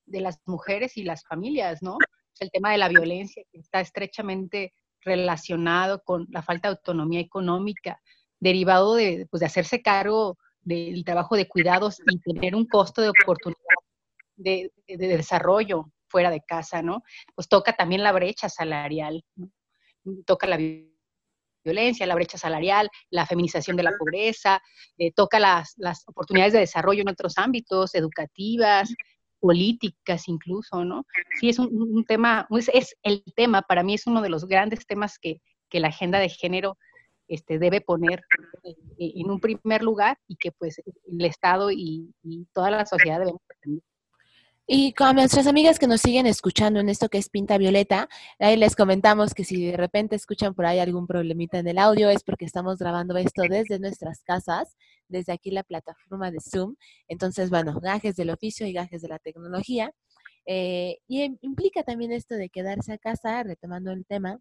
S3: De las mujeres y las familias, ¿no? El tema de la violencia que está estrechamente relacionado con la falta de autonomía económica, derivado de, pues, de hacerse cargo del trabajo de cuidados y tener un costo de oportunidad de, desarrollo fuera de casa, ¿no? Pues toca también la brecha salarial, toca la violencia, la brecha salarial, la feminización de la pobreza, eh, toca las, oportunidades de desarrollo en otros ámbitos, educativas, políticas incluso, ¿no? Sí, es un, tema, es, el tema, para mí es uno de los grandes temas que, que la agenda de género este, debe poner en un primer lugar y que pues el Estado y, toda la sociedad deben atender.
S1: Y con nuestras amigas que nos siguen escuchando en esto que es Pinta Violeta, ahí les comentamos que si de repente escuchan por ahí algún problemita en el audio es porque estamos grabando esto desde nuestras casas, desde aquí la plataforma de Zoom. Entonces, bueno, gajes del oficio y gajes de la tecnología. Eh, y implica también esto de quedarse a casa, retomando el tema,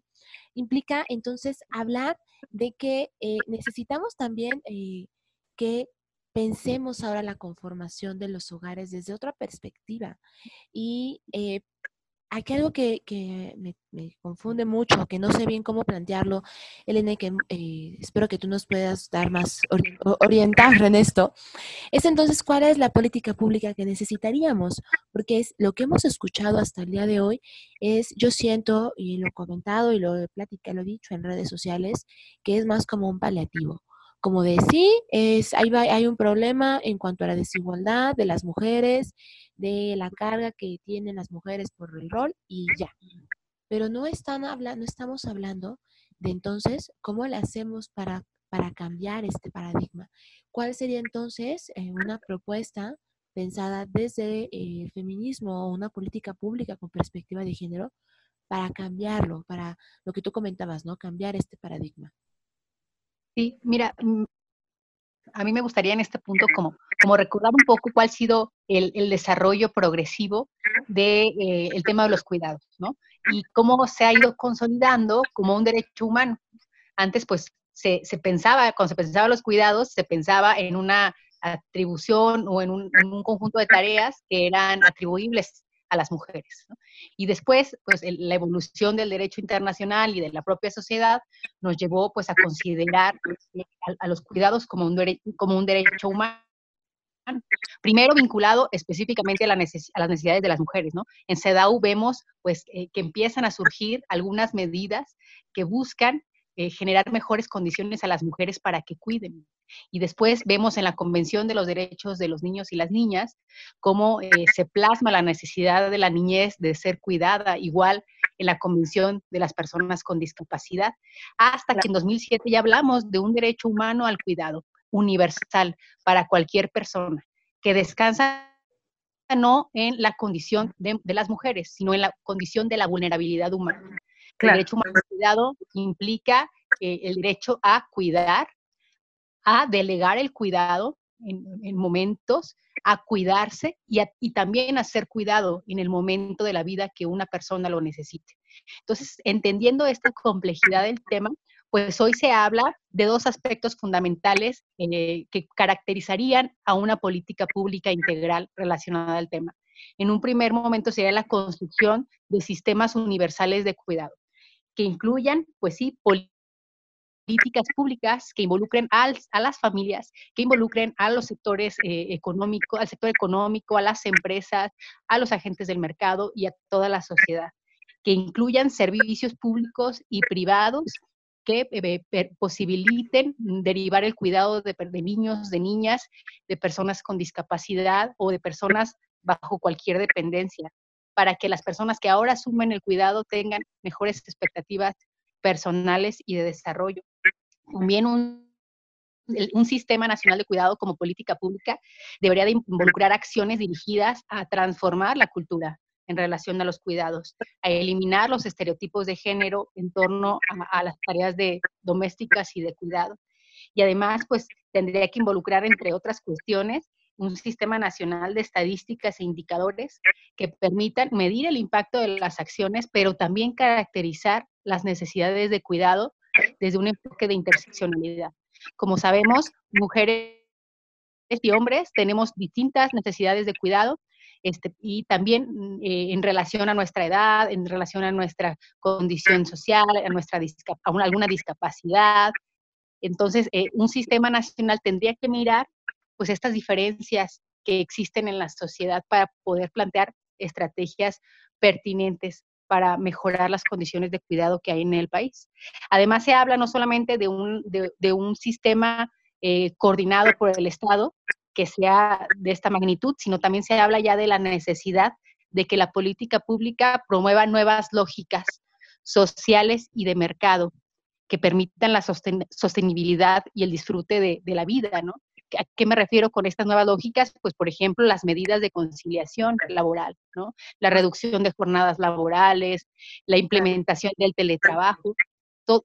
S1: implica entonces hablar de que eh, necesitamos también eh, que pensemos ahora la conformación de los hogares desde otra perspectiva y Aquí algo que, me, confunde mucho, que no sé bien cómo plantearlo, Elena, que eh, espero que tú nos puedas dar más, orientar en esto, es entonces cuál es la política pública que necesitaríamos, porque es lo que hemos escuchado hasta el día de hoy, es, yo siento, y lo he comentado y lo he platicado, lo he dicho en redes sociales, que es más como un paliativo como de es, hay un problema en cuanto a la desigualdad de las mujeres, de la carga que tienen las mujeres por el rol y ya. Pero no, están hablando, no estamos hablando de entonces cómo le hacemos para, para cambiar este paradigma. ¿Cuál sería entonces eh, una propuesta pensada desde eh, el feminismo o una política pública con perspectiva de género para cambiarlo, para lo que tú comentabas, ¿no? Cambiar este paradigma.
S3: Sí, mira, mm, a mí me gustaría en este punto como, como recordar un poco cuál ha sido el, desarrollo progresivo del de, eh, tema de los cuidados, ¿no? Y cómo se ha ido consolidando como un derecho humano. Antes, pues, se, pensaba, cuando se pensaba los cuidados, se pensaba en una atribución o en un, conjunto de tareas que eran atribuibles a las mujeres. Y después, pues la evolución del derecho internacional y de la propia sociedad nos llevó pues a considerar a, los cuidados como un, como un derecho humano. Primero vinculado específicamente a, la a, las necesidades de las mujeres, ¿no? En CEDAW vemos pues eh, que empiezan a surgir algunas medidas que buscan eh, generar mejores condiciones a las mujeres para que cuiden. Y después vemos en la Convención de los Derechos de los Niños y las Niñas cómo eh, se plasma la necesidad de la niñez de ser cuidada, igual en la Convención de las Personas con Discapacidad, hasta que en 2007 ya hablamos de un derecho humano al cuidado universal para cualquier persona, que descansa no en la condición de, las mujeres, sino en la condición de la vulnerabilidad humana. El derecho humano al cuidado implica eh, el derecho a cuidar, a delegar el cuidado en, momentos, a cuidarse y, y, también a ser cuidado en el momento de la vida que una persona lo necesite. Entonces, entendiendo esta complejidad del tema, pues hoy se habla de dos aspectos fundamentales eh, que caracterizarían a una política pública integral relacionada al tema. En un primer momento sería la construcción de sistemas universales de cuidado, que incluyan, pues sí, políticas públicas que involucren a las familias, que involucren a los sectores eh, económicos, al sector económico, a las empresas, a los agentes del mercado y a toda la sociedad, que incluyan servicios públicos y privados que eh, posibiliten derivar el cuidado de, niños, de niñas, de personas con discapacidad o de personas bajo cualquier dependencia, para que las personas que ahora asumen el cuidado tengan mejores expectativas personales y de desarrollo. También un, sistema nacional de cuidado como política pública debería de involucrar acciones dirigidas a transformar la cultura en relación a los cuidados, a eliminar los estereotipos de género en torno a, las tareas de domésticas y de cuidado. Y además, pues tendría que involucrar, entre otras cuestiones, un sistema nacional de estadísticas e indicadores que permitan medir el impacto de las acciones, pero también caracterizar las necesidades de cuidado desde un enfoque de interseccionalidad. Como sabemos, mujeres y hombres tenemos distintas necesidades de cuidado este, y también eh, en relación a nuestra edad, en relación a nuestra condición social, a nuestra a alguna discapacidad. Entonces, eh, un sistema nacional tendría que mirar pues estas diferencias que existen en la sociedad para poder plantear estrategias pertinentes para mejorar las condiciones de cuidado que hay en el país. Además, se habla no solamente de un, de, un sistema eh, coordinado por el Estado, que sea de esta magnitud, sino también se habla ya de la necesidad de que la política pública promueva nuevas lógicas sociales y de mercado que permitan la sostenibilidad y el disfrute de, la vida, ¿no? ¿A qué me refiero con estas nuevas lógicas? Pues, por ejemplo, las medidas de conciliación laboral, ¿no? La reducción de jornadas laborales, la implementación del teletrabajo.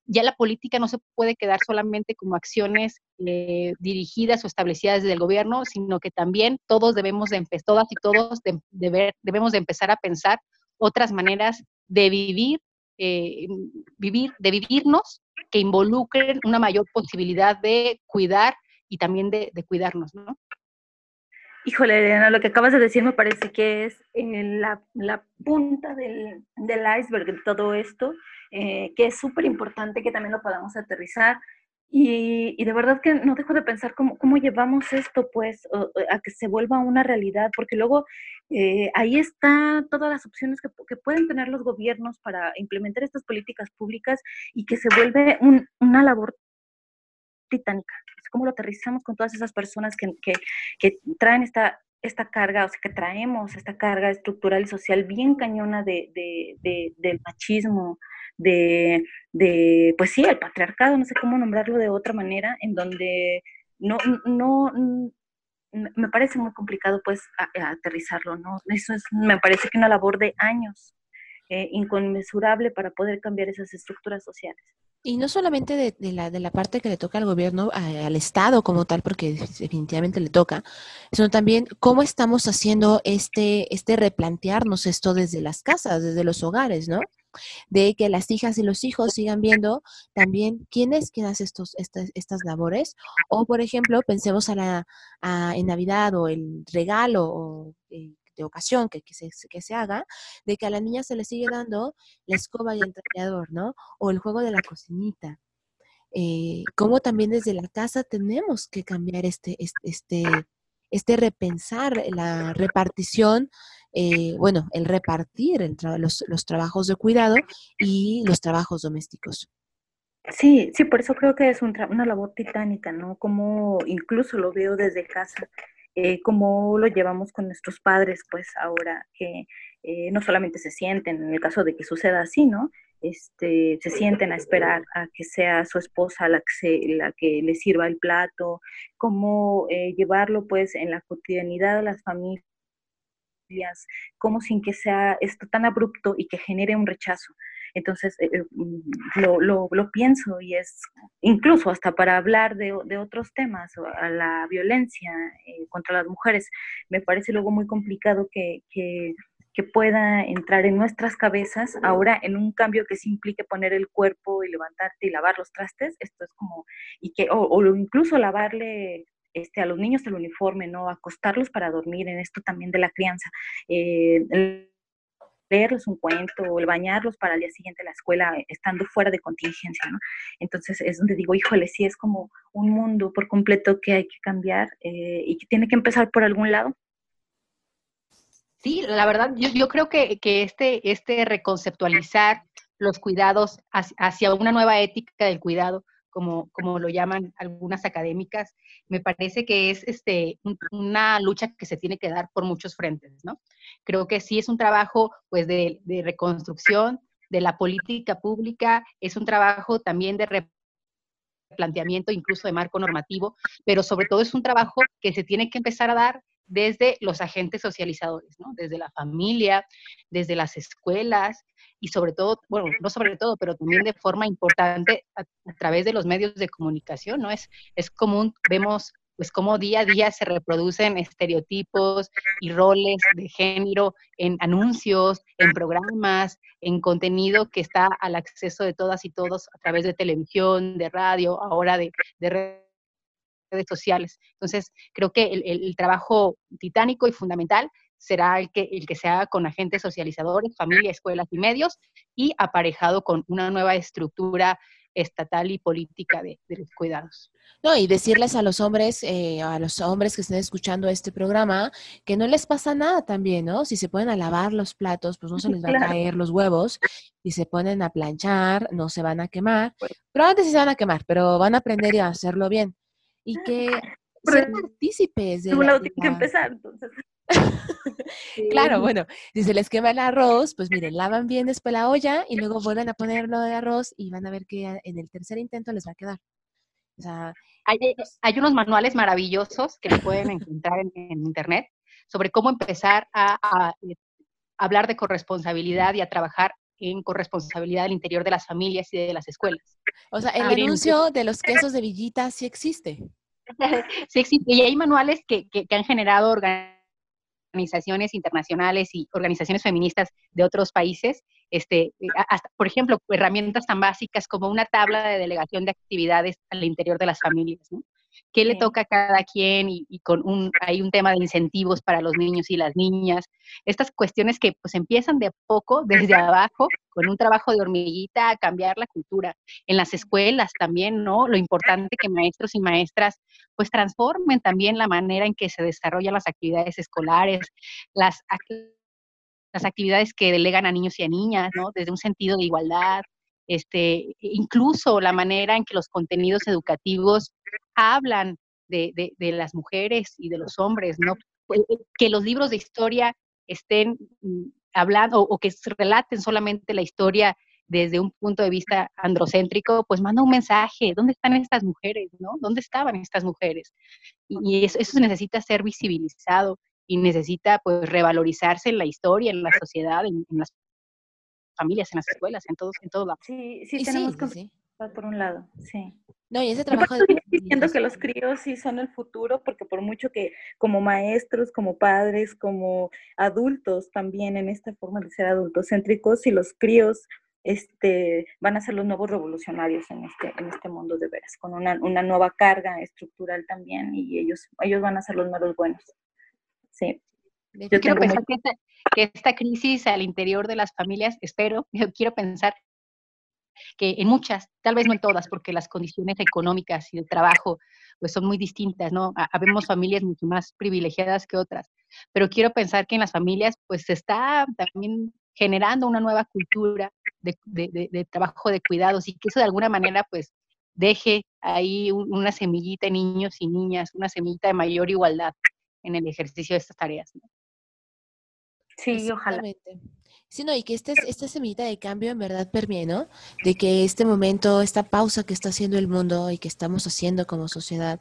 S3: Ya la política no se puede quedar solamente como acciones eh, dirigidas o establecidas desde el gobierno, sino que también todos debemos de todas y todos debemos de empezar a pensar otras maneras de vivir, eh, vivir, de vivirnos que involucren una mayor posibilidad de cuidar y también de, cuidarnos, ¿no?
S2: Híjole, Elena, lo que acabas de decir me parece que es eh, la, punta del, iceberg de todo esto, eh, que es súper importante que también lo podamos aterrizar. Y, de verdad que no dejo de pensar cómo, cómo llevamos esto, pues, a que se vuelva una realidad, porque luego eh, ahí están todas las opciones que, que, pueden tener los gobiernos para implementar estas políticas públicas y que se vuelve una labor titánica cómo lo aterrizamos con todas esas personas que, que, traen esta, esta carga, o sea, que traemos esta carga estructural y social bien cañona de, de, del machismo, de, de, pues sí, el patriarcado, no sé cómo nombrarlo de otra manera, en donde no, no, me parece muy complicado pues aterrizarlo, ¿no? Eso es, me parece que una labor de años, eh, inconmensurable para poder cambiar esas estructuras sociales.
S1: Y no solamente de, la, de la parte que le toca al gobierno, al Estado como tal, porque definitivamente le toca, sino también cómo estamos haciendo este, este replantearnos esto desde las casas, desde los hogares, ¿no? De que las hijas y los hijos sigan viendo también quién es quien hace estos, estas, estas labores. O, por ejemplo, pensemos a la, a, en Navidad o el regalo o, eh, ocasión que, que, se, que se haga, de que a la niña se le sigue dando la escoba y el trapeador, ¿no? O el juego de la cocinita. Eh, como también desde la casa tenemos que cambiar este, este, este repensar la repartición, eh, bueno, el repartir los, los trabajos de cuidado y los trabajos domésticos.
S2: Sí, sí, por eso creo que es una labor titánica, ¿no? Como incluso lo veo desde casa, eh, como lo llevamos con nuestros padres, pues ahora que eh, no solamente se sienten, en el caso de que suceda así, ¿no? Este, se sienten a esperar a que sea su esposa la que, se, la que le sirva el plato, cómo eh, llevarlo pues en la cotidianidad de las familias, como sin que sea esto tan abrupto y que genere un rechazo. Entonces, eh, eh, mm, lo, lo, pienso y es incluso hasta para hablar de, de otros temas, a la violencia eh, contra las mujeres, me parece luego muy complicado que, que, que, pueda entrar en nuestras cabezas ahora en un cambio que se implique poner el cuerpo y levantarte y lavar los trastes, esto es como, y que, o, o incluso lavarle este, a los niños el uniforme, ¿no? Acostarlos para dormir, en esto también de la crianza. Leerles un cuento o el bañarlos para el día siguiente la escuela eh, estando fuera de contingencia, ¿no? Entonces es donde digo, híjole, sí es como un mundo por completo que hay que cambiar eh, y que tiene que empezar por algún lado.
S3: Sí, la verdad, yo, yo creo que, que, este, este reconceptualizar los cuidados hacia una nueva ética del cuidado como, como lo llaman algunas académicas, me parece que es este, una lucha que se tiene que dar por muchos frentes, ¿no? Creo que sí es un trabajo, pues, de, de reconstrucción de la política pública, es un trabajo también de replanteamiento incluso de marco normativo, pero sobre todo es un trabajo que se tiene que empezar a dar desde los agentes socializadores, ¿no? desde la familia, desde las escuelas, y sobre todo, bueno, no sobre todo, pero también de forma importante a, través de los medios de comunicación, ¿no? Es, es común, vemos pues cómo día a día se reproducen estereotipos y roles de género en anuncios, en programas, en contenido que está al acceso de todas y todos a través de televisión, de radio, ahora de, de redes sociales. Entonces, creo que el, el, trabajo titánico y fundamental será el que, el que se haga con agentes socializadores, familia, escuelas y medios, y aparejado con una nueva estructura estatal y política de, los cuidados.
S1: No, y decirles a los hombres, eh, a los hombres que estén escuchando este programa, que no les pasa nada también, ¿no? Si se ponen a lavar los platos, pues no se les van a caer los huevos. Si se ponen a planchar, no se van a quemar. Pues Probablemente sí se van a quemar, pero van a aprender a hacerlo bien. Y que sean partícipes
S2: de. La, que empezar, entonces.
S1: Claro, bueno, si se les quema el arroz, pues miren, lavan bien después la olla y luego vuelven a ponerlo de arroz y van a ver que en el tercer intento les va a quedar. O sea,
S3: hay, hay unos manuales maravillosos que pueden encontrar en, internet sobre cómo empezar a, a, eh, hablar de corresponsabilidad y a trabajar en corresponsabilidad al interior de las familias y de las escuelas.
S1: O sea, el anuncio de los quesos de Villita sí existe.
S3: sí existe. Y hay manuales que, que, que han generado organizaciones organizaciones internacionales y organizaciones feministas de otros países, este, hasta, por ejemplo, herramientas tan básicas como una tabla de delegación de actividades al interior de las familias, ¿no? Qué le toca a cada quien y, con un, hay un tema de incentivos para los niños y las niñas. Estas cuestiones que pues empiezan de a poco, desde abajo, con un trabajo de hormiguita a cambiar la cultura. En las escuelas también, ¿no? Lo importante que maestros y maestras pues transformen también la manera en que se desarrollan las actividades escolares, las, las actividades que delegan a niños y a niñas, ¿no? Desde un sentido de igualdad, este, incluso la manera en que los contenidos educativos hablan de, de, las mujeres y de los hombres, ¿no? Pues, eh, que los libros de historia estén mm, hablando o, que relaten solamente la historia desde un punto de vista androcéntrico, pues manda un mensaje, ¿dónde están estas mujeres? ¿no? ¿Dónde estaban estas mujeres? Y, eso, eso, necesita ser visibilizado y necesita pues revalorizarse en la historia, en la sociedad, en, en las familias, en las escuelas, en todos, en todo lado.
S2: Sí, sí, tenemos que sí. por un lado, sí.
S1: No, y ese trabajo
S2: de... diciendo que los críos sí son el futuro, porque por mucho que como maestros, como padres, como adultos también en esta forma de ser adultocéntricos, y los críos este, van a ser los nuevos revolucionarios en este, en este mundo de veras, con una, una nueva carga estructural también, y ellos, ellos van a ser los nuevos buenos. Sí.
S3: Yo quiero pensar que esta, que esta crisis al interior de las familias, espero, yo quiero pensar que en muchas, tal vez no en todas, porque las condiciones económicas y de trabajo pues son muy distintas, ¿no? Habemos familias mucho más privilegiadas que otras, pero quiero pensar que en las familias pues se está también generando una nueva cultura de, de, de, trabajo de cuidados y que eso de alguna manera pues deje ahí una semillita en niños y niñas, una semillita de mayor igualdad en el ejercicio de estas tareas. ¿no?
S2: Sí, ojalá.
S1: Sí, no, y que este, esta semillita de cambio en verdad permite, ¿no? De que este momento, esta pausa que está haciendo el mundo y que estamos haciendo como sociedad,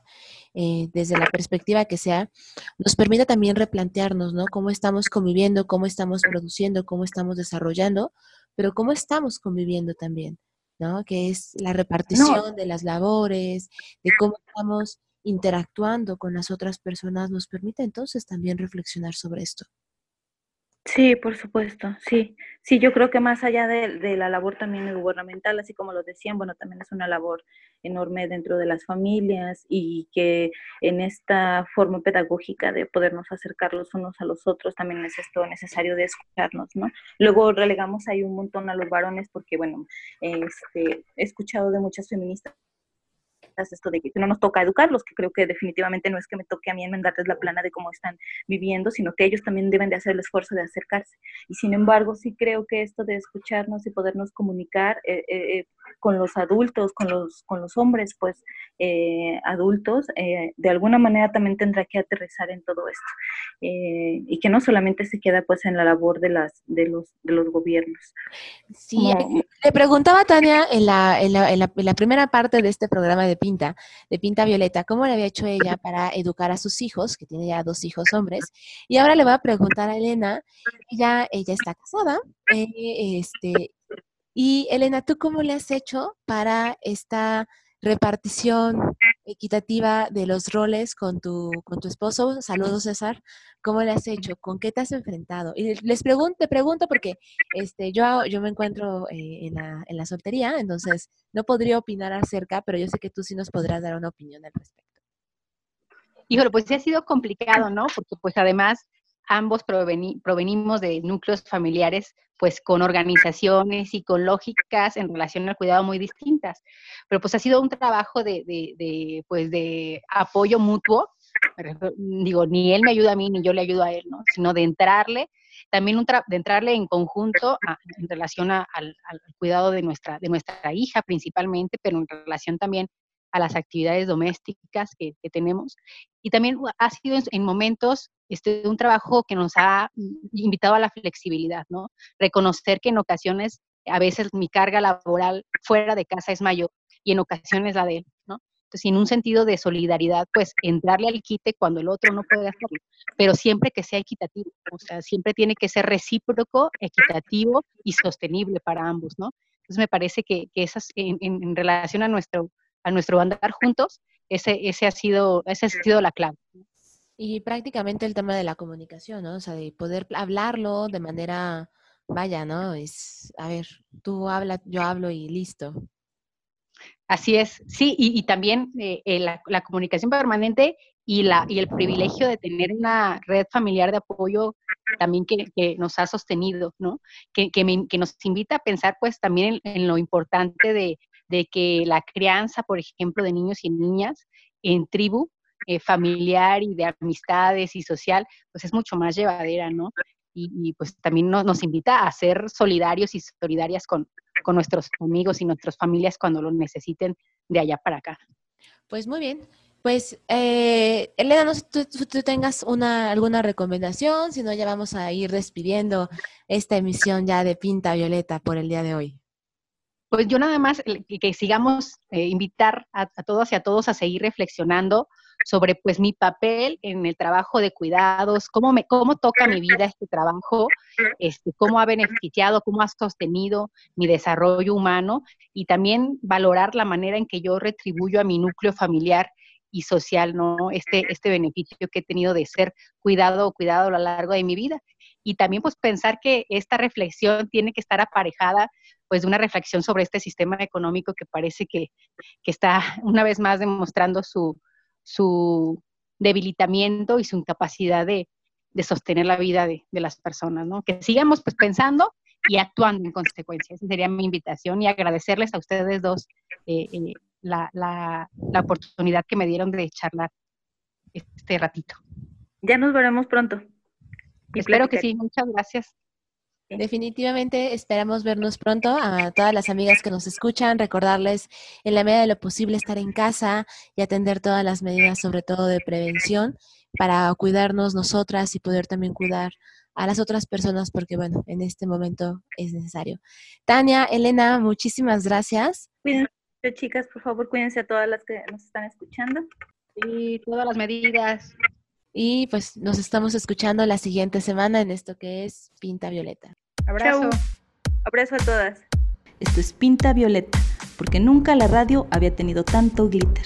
S1: eh, desde la perspectiva que sea, nos permita también replantearnos, ¿no? Cómo estamos conviviendo, cómo estamos produciendo, cómo estamos desarrollando, pero cómo estamos conviviendo también, ¿no? Que es la repartición de las labores, de cómo estamos interactuando con las otras personas, nos permite entonces también reflexionar sobre esto.
S2: Sí, por supuesto, sí. Sí, yo creo que más allá de, de, la labor también gubernamental, así como lo decían, bueno, también es una labor enorme dentro de las familias y que en esta forma pedagógica de podernos acercar los unos a los otros también es esto necesario de escucharnos, ¿no? Luego relegamos ahí un montón a los varones porque, bueno, este, he escuchado de muchas feministas esto de que no nos toca educarlos, que creo que definitivamente no es que me toque a mí enmendarles la plana de cómo están viviendo, sino que ellos también deben de hacer el esfuerzo de acercarse. Y sin embargo, sí creo que esto de escucharnos y podernos comunicar eh, eh, eh con los adultos, con los, con los hombres, pues eh, adultos, eh, de alguna manera también tendrá que aterrizar en todo esto. Eh, y que no solamente se queda pues en la labor de, las, de, los, de los gobiernos.
S1: Sí, le preguntaba Tania en la, en, la, en, la, primera parte de este programa de De Pinta Violeta, cómo le había hecho ella para educar a sus hijos, que tiene ya dos hijos hombres, y ahora le voy a preguntar a Elena, ella, ella está casada, este, y Elena, ¿tú cómo le has hecho para esta repartición equitativa de los roles con tu, con tu esposo? Saludos, César. ¿Cómo le has hecho? ¿Con qué te has enfrentado? Y les pregunto, te pregunto porque este, yo, yo me encuentro eh, en, la, en la soltería, entonces no podría opinar acerca, pero yo sé que tú sí nos podrás dar una opinión al respecto.
S3: Híjole, pues sí ha sido complicado, ¿no? Porque pues además ambos provenimos de núcleos familiares, pues con organizaciones y con lógicas en relación al cuidado muy distintas. Pero pues ha sido un trabajo de, pues de apoyo mutuo. Digo, ni él me ayuda a mí, ni yo le ayudo a él, ¿no? Sino de entrarle, también de entrarle en conjunto en relación al, al, cuidado de nuestra, de nuestra hija principalmente, pero en relación también a las actividades domésticas que, tenemos. Y también ha sido en, momentos este, un trabajo que nos ha invitado a la flexibilidad, ¿no? Reconocer que en ocasiones, a veces mi carga laboral fuera de casa es mayor y en ocasiones la de él, ¿no? Entonces, en un sentido de solidaridad, pues entrarle al quite cuando el otro no puede hacerlo, pero siempre que sea equitativo, o sea, siempre tiene que ser recíproco, equitativo y sostenible para ambos, ¿no? Entonces, me parece que, que esas, en, en relación a nuestro a nuestro andar juntos, ese, ese, ha sido, ese ha sido la clave.
S1: Y prácticamente el tema de la comunicación, ¿no? O sea, de poder hablarlo de manera, vaya, ¿no? Es, a ver, tú hablas, yo hablo y listo.
S3: Así es, sí, y, también eh, eh, la, comunicación permanente y, la, y el privilegio de tener una red familiar de apoyo también que, nos ha sostenido, ¿no? Que, que, nos invita a pensar pues también en lo importante de, de que la crianza, por ejemplo, de niños y niñas en tribu, eh, familiar y de amistades y social, pues es mucho más llevadera, ¿no? Y, pues también nos, invita a ser solidarios y solidarias con, con nuestros amigos y nuestras familias cuando lo necesiten de allá para acá.
S1: Pues muy bien. Pues, eh, Elena, no sé si tú, tú, tengas una, alguna recomendación, si no, ya vamos a ir despidiendo esta emisión ya de Pinta Violeta por el día de hoy.
S3: Pues yo nada más que sigamos eh, invitar a, todos y a todos a seguir reflexionando sobre pues mi papel en el trabajo de cuidados, cómo me cómo toca mi vida este trabajo, este cómo ha beneficiado, cómo ha sostenido mi desarrollo humano y también valorar la manera en que yo retribuyo a mi núcleo familiar y social, ¿no? Este, este beneficio que he tenido de ser cuidado o cuidado a lo largo de mi vida. Y también pues pensar que esta reflexión tiene que estar aparejada pues de una reflexión sobre este sistema económico que parece que, está una vez más demostrando su, su debilitamiento y su incapacidad de, sostener la vida de, las personas, ¿no? Que sigamos pues pensando y actuando en consecuencia. Esa sería mi invitación y agradecerles a ustedes dos eh, eh, la, la, oportunidad que me dieron de charlar este ratito.
S2: Ya nos veremos pronto.
S3: Espero que sí, muchas gracias.
S1: Definitivamente esperamos vernos pronto a todas las amigas que nos escuchan, recordarles en la medida de lo posible estar en casa y atender todas las medidas, sobre todo de prevención, para cuidarnos nosotras y poder también cuidar a las otras personas, porque bueno, en este momento es necesario. Tania, Elena, muchísimas gracias.
S2: Cuídense, chicas, por favor, cuídense a todas las que nos están escuchando.
S3: Y todas las medidas.
S1: Y pues nos estamos escuchando la siguiente semana en esto que es Pinta Violeta.
S3: Abrazo.
S2: Abrazo a todas.
S4: Esto es Pinta Violeta, porque nunca la radio había tenido tanto glitter.